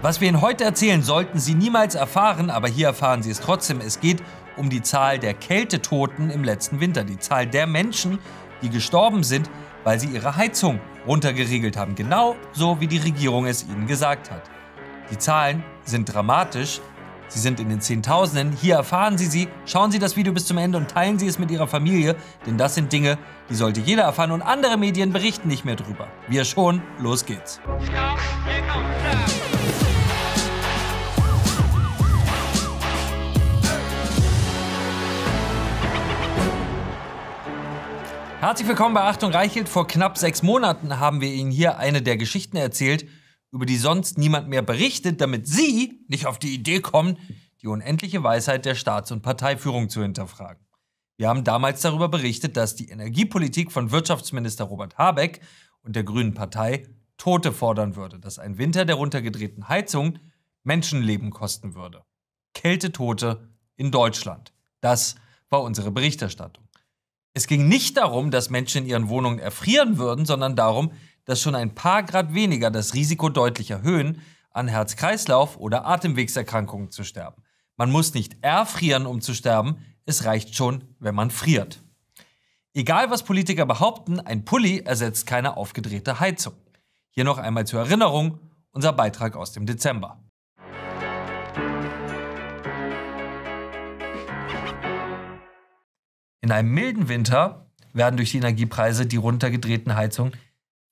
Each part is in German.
Was wir Ihnen heute erzählen, sollten Sie niemals erfahren, aber hier erfahren Sie es trotzdem. Es geht um die Zahl der Kältetoten im letzten Winter, die Zahl der Menschen, die gestorben sind, weil sie ihre Heizung runtergeregelt haben, genau so wie die Regierung es ihnen gesagt hat. Die Zahlen sind dramatisch, sie sind in den Zehntausenden. Hier erfahren Sie sie. Schauen Sie das Video bis zum Ende und teilen Sie es mit Ihrer Familie, denn das sind Dinge, die sollte jeder erfahren und andere Medien berichten nicht mehr drüber. Wir schon, los geht's. Herzlich willkommen bei Achtung Reichelt. Vor knapp sechs Monaten haben wir Ihnen hier eine der Geschichten erzählt, über die sonst niemand mehr berichtet, damit Sie nicht auf die Idee kommen, die unendliche Weisheit der Staats- und Parteiführung zu hinterfragen. Wir haben damals darüber berichtet, dass die Energiepolitik von Wirtschaftsminister Robert Habeck und der Grünen Partei Tote fordern würde, dass ein Winter der runtergedrehten Heizung Menschenleben kosten würde. Kältetote in Deutschland. Das war unsere Berichterstattung. Es ging nicht darum, dass Menschen in ihren Wohnungen erfrieren würden, sondern darum, dass schon ein paar Grad weniger das Risiko deutlich erhöhen, an Herz-Kreislauf- oder Atemwegserkrankungen zu sterben. Man muss nicht erfrieren, um zu sterben, es reicht schon, wenn man friert. Egal was Politiker behaupten, ein Pulli ersetzt keine aufgedrehte Heizung. Hier noch einmal zur Erinnerung unser Beitrag aus dem Dezember. In einem milden Winter werden durch die Energiepreise die runtergedrehten Heizungen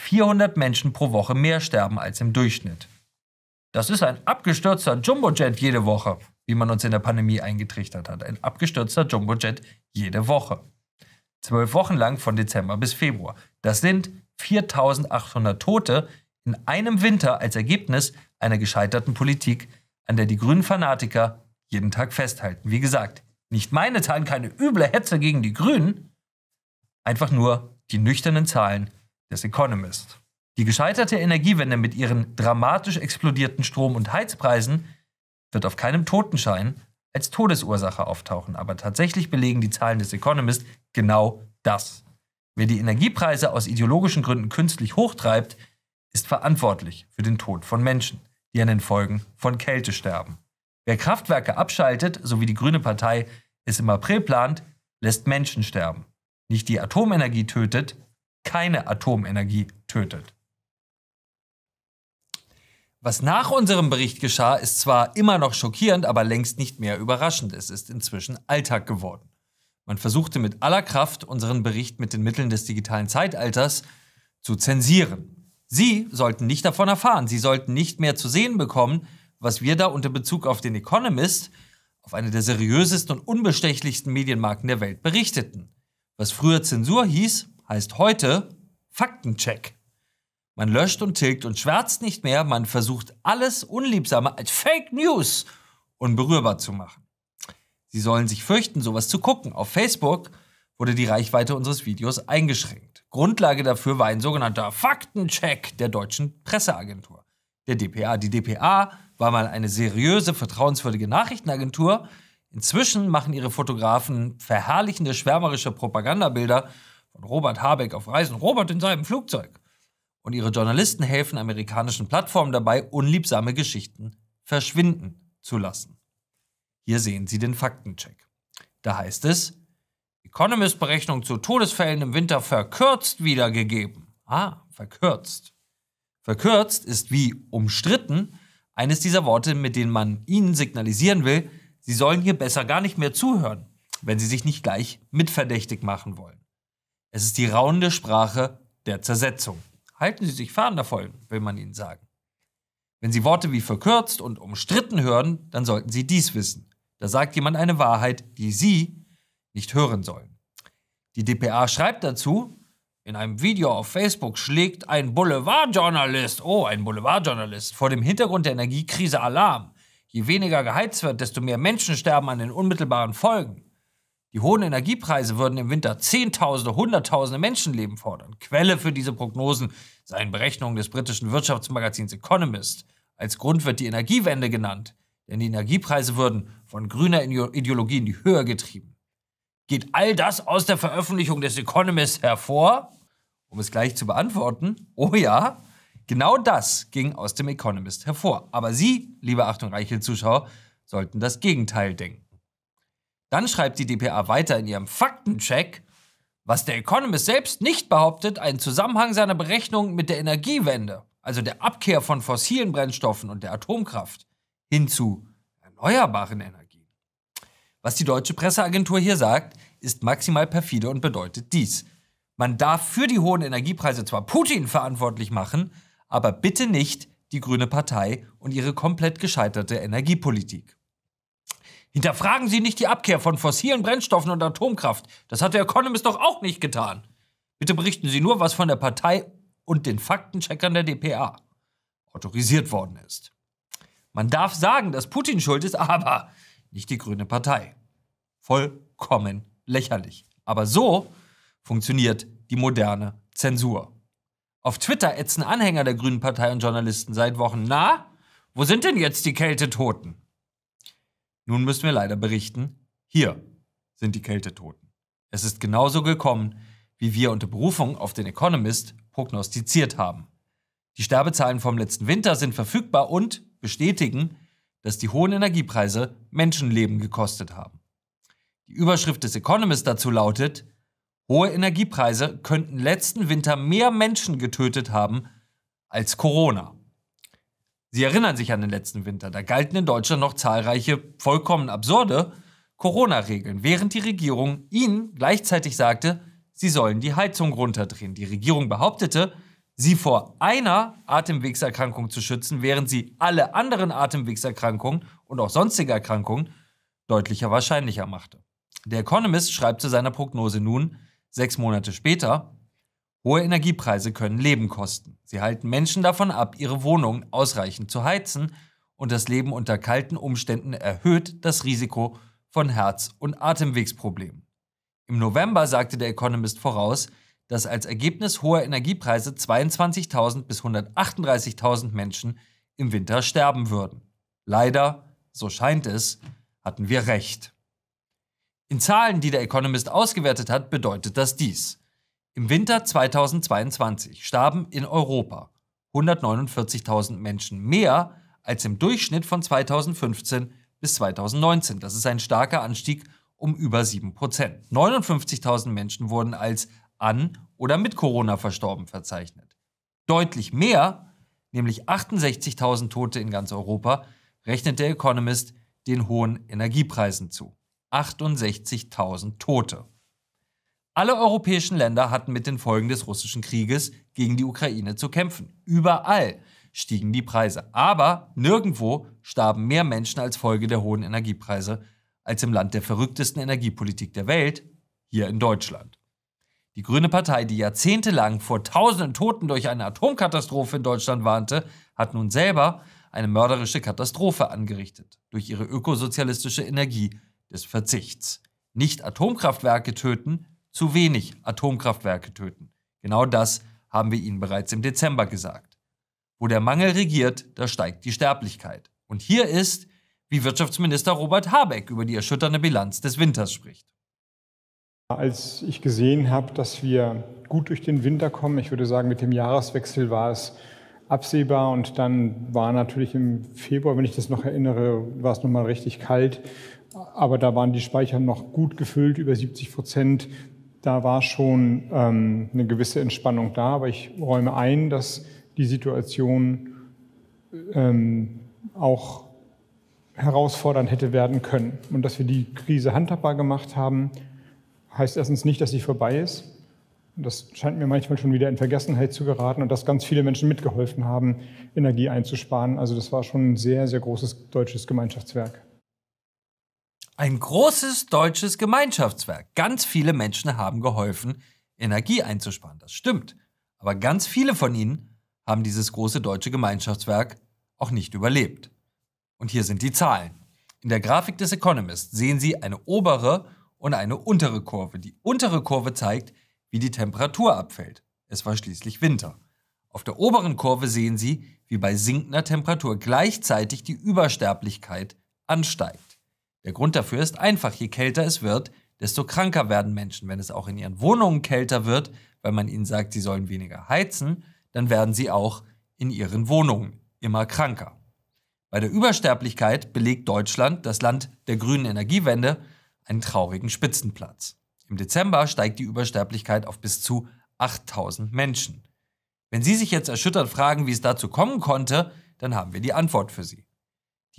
400 Menschen pro Woche mehr sterben als im Durchschnitt. Das ist ein abgestürzter Jumbojet jede Woche, wie man uns in der Pandemie eingetrichtert hat. Ein abgestürzter Jumbojet jede Woche. Zwölf Wochen lang von Dezember bis Februar. Das sind 4800 Tote in einem Winter als Ergebnis einer gescheiterten Politik, an der die grünen Fanatiker jeden Tag festhalten. Wie gesagt, nicht meine Zahlen, keine üble Hetze gegen die Grünen. Einfach nur die nüchternen Zahlen des Economist. Die gescheiterte Energiewende mit ihren dramatisch explodierten Strom- und Heizpreisen wird auf keinem Totenschein als Todesursache auftauchen. Aber tatsächlich belegen die Zahlen des Economist genau das. Wer die Energiepreise aus ideologischen Gründen künstlich hochtreibt, ist verantwortlich für den Tod von Menschen, die an den Folgen von Kälte sterben. Wer Kraftwerke abschaltet, so wie die Grüne Partei es im April plant, lässt Menschen sterben. Nicht die Atomenergie tötet, keine Atomenergie tötet. Was nach unserem Bericht geschah, ist zwar immer noch schockierend, aber längst nicht mehr überraschend. Es ist inzwischen Alltag geworden. Man versuchte mit aller Kraft, unseren Bericht mit den Mitteln des digitalen Zeitalters zu zensieren. Sie sollten nicht davon erfahren, Sie sollten nicht mehr zu sehen bekommen, was wir da unter Bezug auf den Economist, auf eine der seriösesten und unbestechlichsten Medienmarken der Welt, berichteten. Was früher Zensur hieß, heißt heute Faktencheck. Man löscht und tilgt und schwärzt nicht mehr, man versucht alles Unliebsame als Fake News unberührbar zu machen. Sie sollen sich fürchten, sowas zu gucken. Auf Facebook wurde die Reichweite unseres Videos eingeschränkt. Grundlage dafür war ein sogenannter Faktencheck der deutschen Presseagentur, der DPA. Die DPA war mal eine seriöse, vertrauenswürdige Nachrichtenagentur. Inzwischen machen ihre Fotografen verherrlichende, schwärmerische Propagandabilder von Robert Habeck auf Reisen, Robert in seinem Flugzeug. Und ihre Journalisten helfen amerikanischen Plattformen dabei, unliebsame Geschichten verschwinden zu lassen. Hier sehen Sie den Faktencheck. Da heißt es, Economist-Berechnung zu Todesfällen im Winter verkürzt wiedergegeben. Ah, verkürzt. Verkürzt ist wie umstritten eines dieser Worte, mit denen man Ihnen signalisieren will, Sie sollen hier besser gar nicht mehr zuhören, wenn Sie sich nicht gleich mitverdächtig machen wollen. Es ist die raunende Sprache der Zersetzung. Halten Sie sich fern davon, will man Ihnen sagen. Wenn Sie Worte wie verkürzt und umstritten hören, dann sollten Sie dies wissen. Da sagt jemand eine Wahrheit, die Sie nicht hören sollen. Die DPA schreibt dazu, in einem Video auf Facebook schlägt ein Boulevardjournalist, oh, ein Boulevardjournalist, vor dem Hintergrund der Energiekrise Alarm. Je weniger geheizt wird, desto mehr Menschen sterben an den unmittelbaren Folgen. Die hohen Energiepreise würden im Winter Zehntausende, Hunderttausende Menschenleben fordern. Quelle für diese Prognosen seien Berechnungen des britischen Wirtschaftsmagazins Economist. Als Grund wird die Energiewende genannt, denn die Energiepreise würden von grüner Ideologie in die Höhe getrieben. Geht all das aus der Veröffentlichung des Economist hervor? Um es gleich zu beantworten, oh ja, Genau das ging aus dem Economist hervor. Aber Sie, liebe Achtung Reichel-Zuschauer, sollten das Gegenteil denken. Dann schreibt die DPA weiter in ihrem Faktencheck, was der Economist selbst nicht behauptet, einen Zusammenhang seiner Berechnungen mit der Energiewende, also der Abkehr von fossilen Brennstoffen und der Atomkraft, hin zu erneuerbaren Energien. Was die deutsche Presseagentur hier sagt, ist maximal perfide und bedeutet dies. Man darf für die hohen Energiepreise zwar Putin verantwortlich machen, aber bitte nicht die Grüne Partei und ihre komplett gescheiterte Energiepolitik. Hinterfragen Sie nicht die Abkehr von fossilen Brennstoffen und Atomkraft. Das hat der Economist doch auch nicht getan. Bitte berichten Sie nur, was von der Partei und den Faktencheckern der DPA autorisiert worden ist. Man darf sagen, dass Putin schuld ist, aber nicht die Grüne Partei. Vollkommen lächerlich. Aber so funktioniert die moderne Zensur. Auf Twitter ätzen Anhänger der Grünen Partei und Journalisten seit Wochen, na, wo sind denn jetzt die Kältetoten? Nun müssen wir leider berichten, hier sind die Kältetoten. Es ist genauso gekommen, wie wir unter Berufung auf den Economist prognostiziert haben. Die Sterbezahlen vom letzten Winter sind verfügbar und bestätigen, dass die hohen Energiepreise Menschenleben gekostet haben. Die Überschrift des Economist dazu lautet, hohe Energiepreise könnten letzten Winter mehr Menschen getötet haben als Corona. Sie erinnern sich an den letzten Winter. Da galten in Deutschland noch zahlreiche vollkommen absurde Corona-Regeln, während die Regierung ihnen gleichzeitig sagte, sie sollen die Heizung runterdrehen. Die Regierung behauptete, sie vor einer Atemwegserkrankung zu schützen, während sie alle anderen Atemwegserkrankungen und auch sonstige Erkrankungen deutlicher wahrscheinlicher machte. Der Economist schreibt zu seiner Prognose nun, sechs Monate später, Hohe Energiepreise können Leben kosten. Sie halten Menschen davon ab, ihre Wohnungen ausreichend zu heizen und das Leben unter kalten Umständen erhöht das Risiko von Herz- und Atemwegsproblemen. Im November sagte der Economist voraus, dass als Ergebnis hoher Energiepreise 22.000 bis 138.000 Menschen im Winter sterben würden. Leider, so scheint es, hatten wir recht. In Zahlen, die der Economist ausgewertet hat, bedeutet das dies. Im Winter 2022 starben in Europa 149.000 Menschen mehr als im Durchschnitt von 2015 bis 2019. Das ist ein starker Anstieg um über 7% 59.000 Menschen wurden als an oder mit Corona verstorben verzeichnet. Deutlich mehr, nämlich 68.000 Tote in ganz Europa, rechnet der Economist den hohen Energiepreisen zu. 68.000 Tote. Alle europäischen Länder hatten mit den Folgen des russischen Krieges gegen die Ukraine zu kämpfen. Überall stiegen die Preise. Aber nirgendwo starben mehr Menschen als Folge der hohen Energiepreise als im Land der verrücktesten Energiepolitik der Welt, hier in Deutschland. Die Grüne Partei, die jahrzehntelang vor tausenden Toten durch eine Atomkatastrophe in Deutschland warnte, hat nun selber eine mörderische Katastrophe angerichtet durch ihre ökosozialistische Energie des Verzichts. Nicht Atomkraftwerke töten, zu wenig Atomkraftwerke töten. Genau das haben wir Ihnen bereits im Dezember gesagt. Wo der Mangel regiert, da steigt die Sterblichkeit. Und hier ist, wie Wirtschaftsminister Robert Habeck über die erschütternde Bilanz des Winters spricht. Als ich gesehen habe, dass wir gut durch den Winter kommen, ich würde sagen, mit dem Jahreswechsel war es absehbar und dann war natürlich im Februar, wenn ich das noch erinnere, war es nochmal richtig kalt, aber da waren die Speicher noch gut gefüllt, über 70 Prozent da war schon ähm, eine gewisse Entspannung da, aber ich räume ein, dass die Situation ähm, auch herausfordernd hätte werden können. Und dass wir die Krise handhabbar gemacht haben, heißt erstens nicht, dass sie vorbei ist. Das scheint mir manchmal schon wieder in Vergessenheit zu geraten und dass ganz viele Menschen mitgeholfen haben, Energie einzusparen. Also das war schon ein sehr, sehr großes deutsches Gemeinschaftswerk. Ein großes deutsches Gemeinschaftswerk. Ganz viele Menschen haben geholfen, Energie einzusparen. Das stimmt. Aber ganz viele von ihnen haben dieses große deutsche Gemeinschaftswerk auch nicht überlebt. Und hier sind die Zahlen. In der Grafik des Economist sehen Sie eine obere und eine untere Kurve. Die untere Kurve zeigt, wie die Temperatur abfällt. Es war schließlich Winter. Auf der oberen Kurve sehen Sie, wie bei sinkender Temperatur gleichzeitig die Übersterblichkeit ansteigt. Der Grund dafür ist einfach, je kälter es wird, desto kranker werden Menschen. Wenn es auch in ihren Wohnungen kälter wird, weil man ihnen sagt, sie sollen weniger heizen, dann werden sie auch in ihren Wohnungen, immer kranker. Bei der Übersterblichkeit belegt Deutschland, das Land der grünen Energiewende, einen traurigen Spitzenplatz. Im Dezember steigt die Übersterblichkeit auf bis zu 8000 Menschen. Wenn Sie sich jetzt erschüttert fragen, wie es dazu kommen konnte, dann haben wir die Antwort für Sie.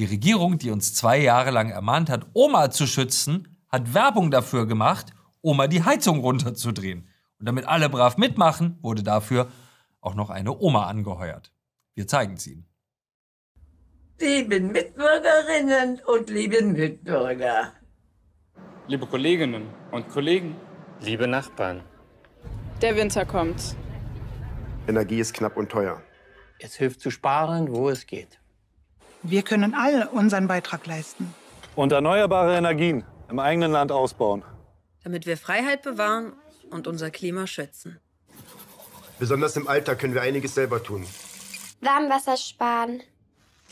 Die Regierung, die uns zwei Jahre lang ermahnt hat, Oma zu schützen, hat Werbung dafür gemacht, Oma die Heizung runterzudrehen. Und damit alle brav mitmachen, wurde dafür auch noch eine Oma angeheuert. Wir zeigen es Ihnen. Liebe Mitbürgerinnen und liebe Mitbürger. Liebe Kolleginnen und Kollegen. Liebe Nachbarn. Der Winter kommt. Energie ist knapp und teuer. Es hilft zu sparen, wo es geht. Wir können alle unseren Beitrag leisten. Und erneuerbare Energien im eigenen Land ausbauen. Damit wir Freiheit bewahren und unser Klima schützen. Besonders im Alltag können wir einiges selber tun. Warmwasser sparen.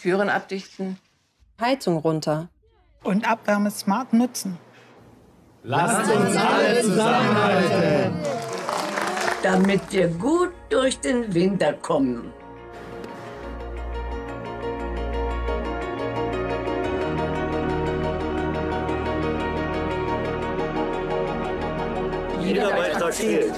Türen abdichten. Heizung runter. Und Abwärme smart nutzen. Lasst uns alle zusammenhalten. Damit wir gut durch den Winter kommen. Zählt.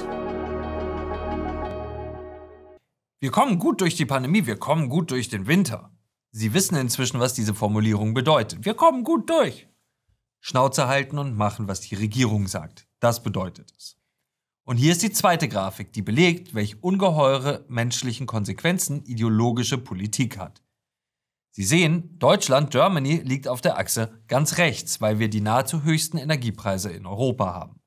Wir kommen gut durch die Pandemie, wir kommen gut durch den Winter. Sie wissen inzwischen, was diese Formulierung bedeutet. Wir kommen gut durch. Schnauze halten und machen, was die Regierung sagt. Das bedeutet es. Und hier ist die zweite Grafik, die belegt, welch ungeheure menschlichen Konsequenzen ideologische Politik hat. Sie sehen, Deutschland, Germany liegt auf der Achse ganz rechts, weil wir die nahezu höchsten Energiepreise in Europa haben.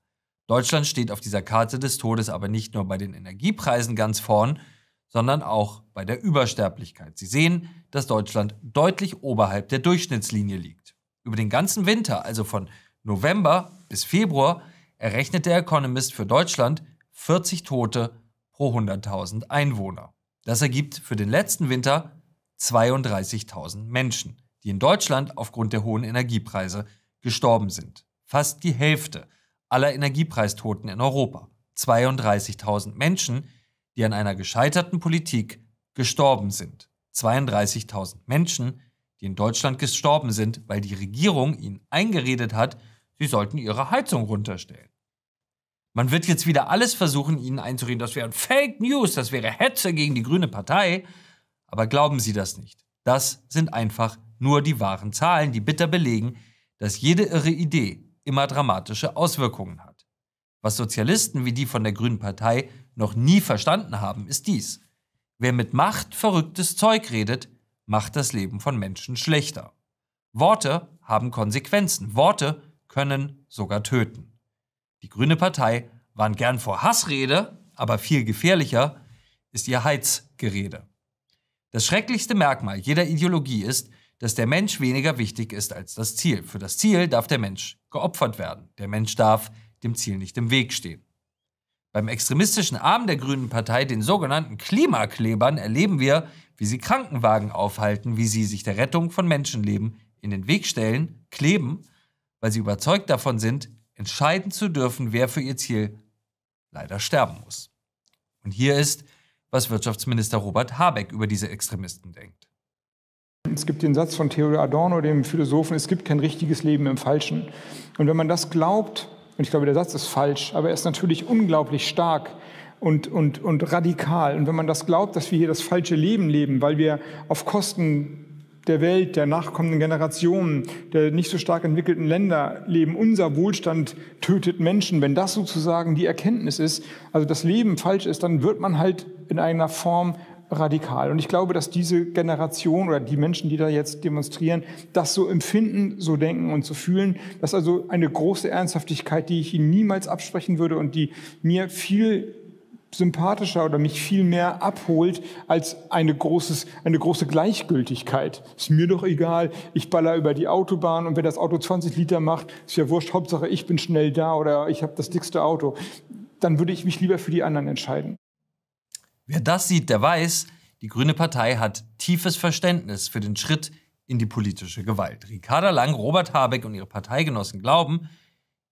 Deutschland steht auf dieser Karte des Todes aber nicht nur bei den Energiepreisen ganz vorn, sondern auch bei der Übersterblichkeit. Sie sehen, dass Deutschland deutlich oberhalb der Durchschnittslinie liegt. Über den ganzen Winter, also von November bis Februar, errechnet der Economist für Deutschland 40 Tote pro 100.000 Einwohner. Das ergibt für den letzten Winter 32.000 Menschen, die in Deutschland aufgrund der hohen Energiepreise gestorben sind. Fast die Hälfte aller Energiepreistoten in Europa. 32.000 Menschen, die an einer gescheiterten Politik gestorben sind. 32.000 Menschen, die in Deutschland gestorben sind, weil die Regierung ihnen eingeredet hat, sie sollten ihre Heizung runterstellen. Man wird jetzt wieder alles versuchen, ihnen einzureden, das wäre Fake News, das wäre Hetze gegen die grüne Partei. Aber glauben Sie das nicht. Das sind einfach nur die wahren Zahlen, die bitter belegen, dass jede irre Idee immer dramatische Auswirkungen hat. Was Sozialisten wie die von der Grünen Partei noch nie verstanden haben, ist dies. Wer mit Macht verrücktes Zeug redet, macht das Leben von Menschen schlechter. Worte haben Konsequenzen. Worte können sogar töten. Die Grüne Partei warnt gern vor Hassrede, aber viel gefährlicher ist ihr Heizgerede. Das schrecklichste Merkmal jeder Ideologie ist, dass der Mensch weniger wichtig ist als das Ziel. Für das Ziel darf der Mensch geopfert werden. Der Mensch darf dem Ziel nicht im Weg stehen. Beim extremistischen Arm der Grünen Partei, den sogenannten Klimaklebern, erleben wir, wie sie Krankenwagen aufhalten, wie sie sich der Rettung von Menschenleben in den Weg stellen, kleben, weil sie überzeugt davon sind, entscheiden zu dürfen, wer für ihr Ziel leider sterben muss. Und hier ist, was Wirtschaftsminister Robert Habeck über diese Extremisten denkt. Es gibt den Satz von Theodor Adorno, dem Philosophen, es gibt kein richtiges Leben im Falschen. Und wenn man das glaubt, und ich glaube, der Satz ist falsch, aber er ist natürlich unglaublich stark und, und, und radikal. Und wenn man das glaubt, dass wir hier das falsche Leben leben, weil wir auf Kosten der Welt, der nachkommenden Generationen, der nicht so stark entwickelten Länder leben, unser Wohlstand tötet Menschen, wenn das sozusagen die Erkenntnis ist, also das Leben falsch ist, dann wird man halt in einer Form radikal. Und ich glaube, dass diese Generation oder die Menschen, die da jetzt demonstrieren, das so empfinden, so denken und so fühlen. Das ist also eine große Ernsthaftigkeit, die ich ihnen niemals absprechen würde und die mir viel sympathischer oder mich viel mehr abholt als eine, großes, eine große Gleichgültigkeit. Ist mir doch egal, ich baller über die Autobahn und wenn das Auto 20 Liter macht, ist ja wurscht, Hauptsache ich bin schnell da oder ich habe das dickste Auto. Dann würde ich mich lieber für die anderen entscheiden. Wer das sieht, der weiß, die Grüne Partei hat tiefes Verständnis für den Schritt in die politische Gewalt. Ricarda Lang, Robert Habeck und ihre Parteigenossen glauben,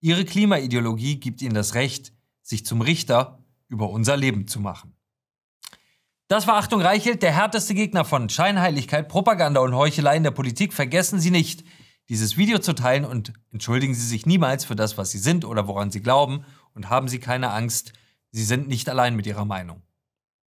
ihre Klimaideologie gibt ihnen das Recht, sich zum Richter über unser Leben zu machen. Das war Achtung Reichelt, der härteste Gegner von Scheinheiligkeit, Propaganda und Heuchelei in der Politik. Vergessen Sie nicht, dieses Video zu teilen und entschuldigen Sie sich niemals für das, was Sie sind oder woran Sie glauben und haben Sie keine Angst, Sie sind nicht allein mit Ihrer Meinung.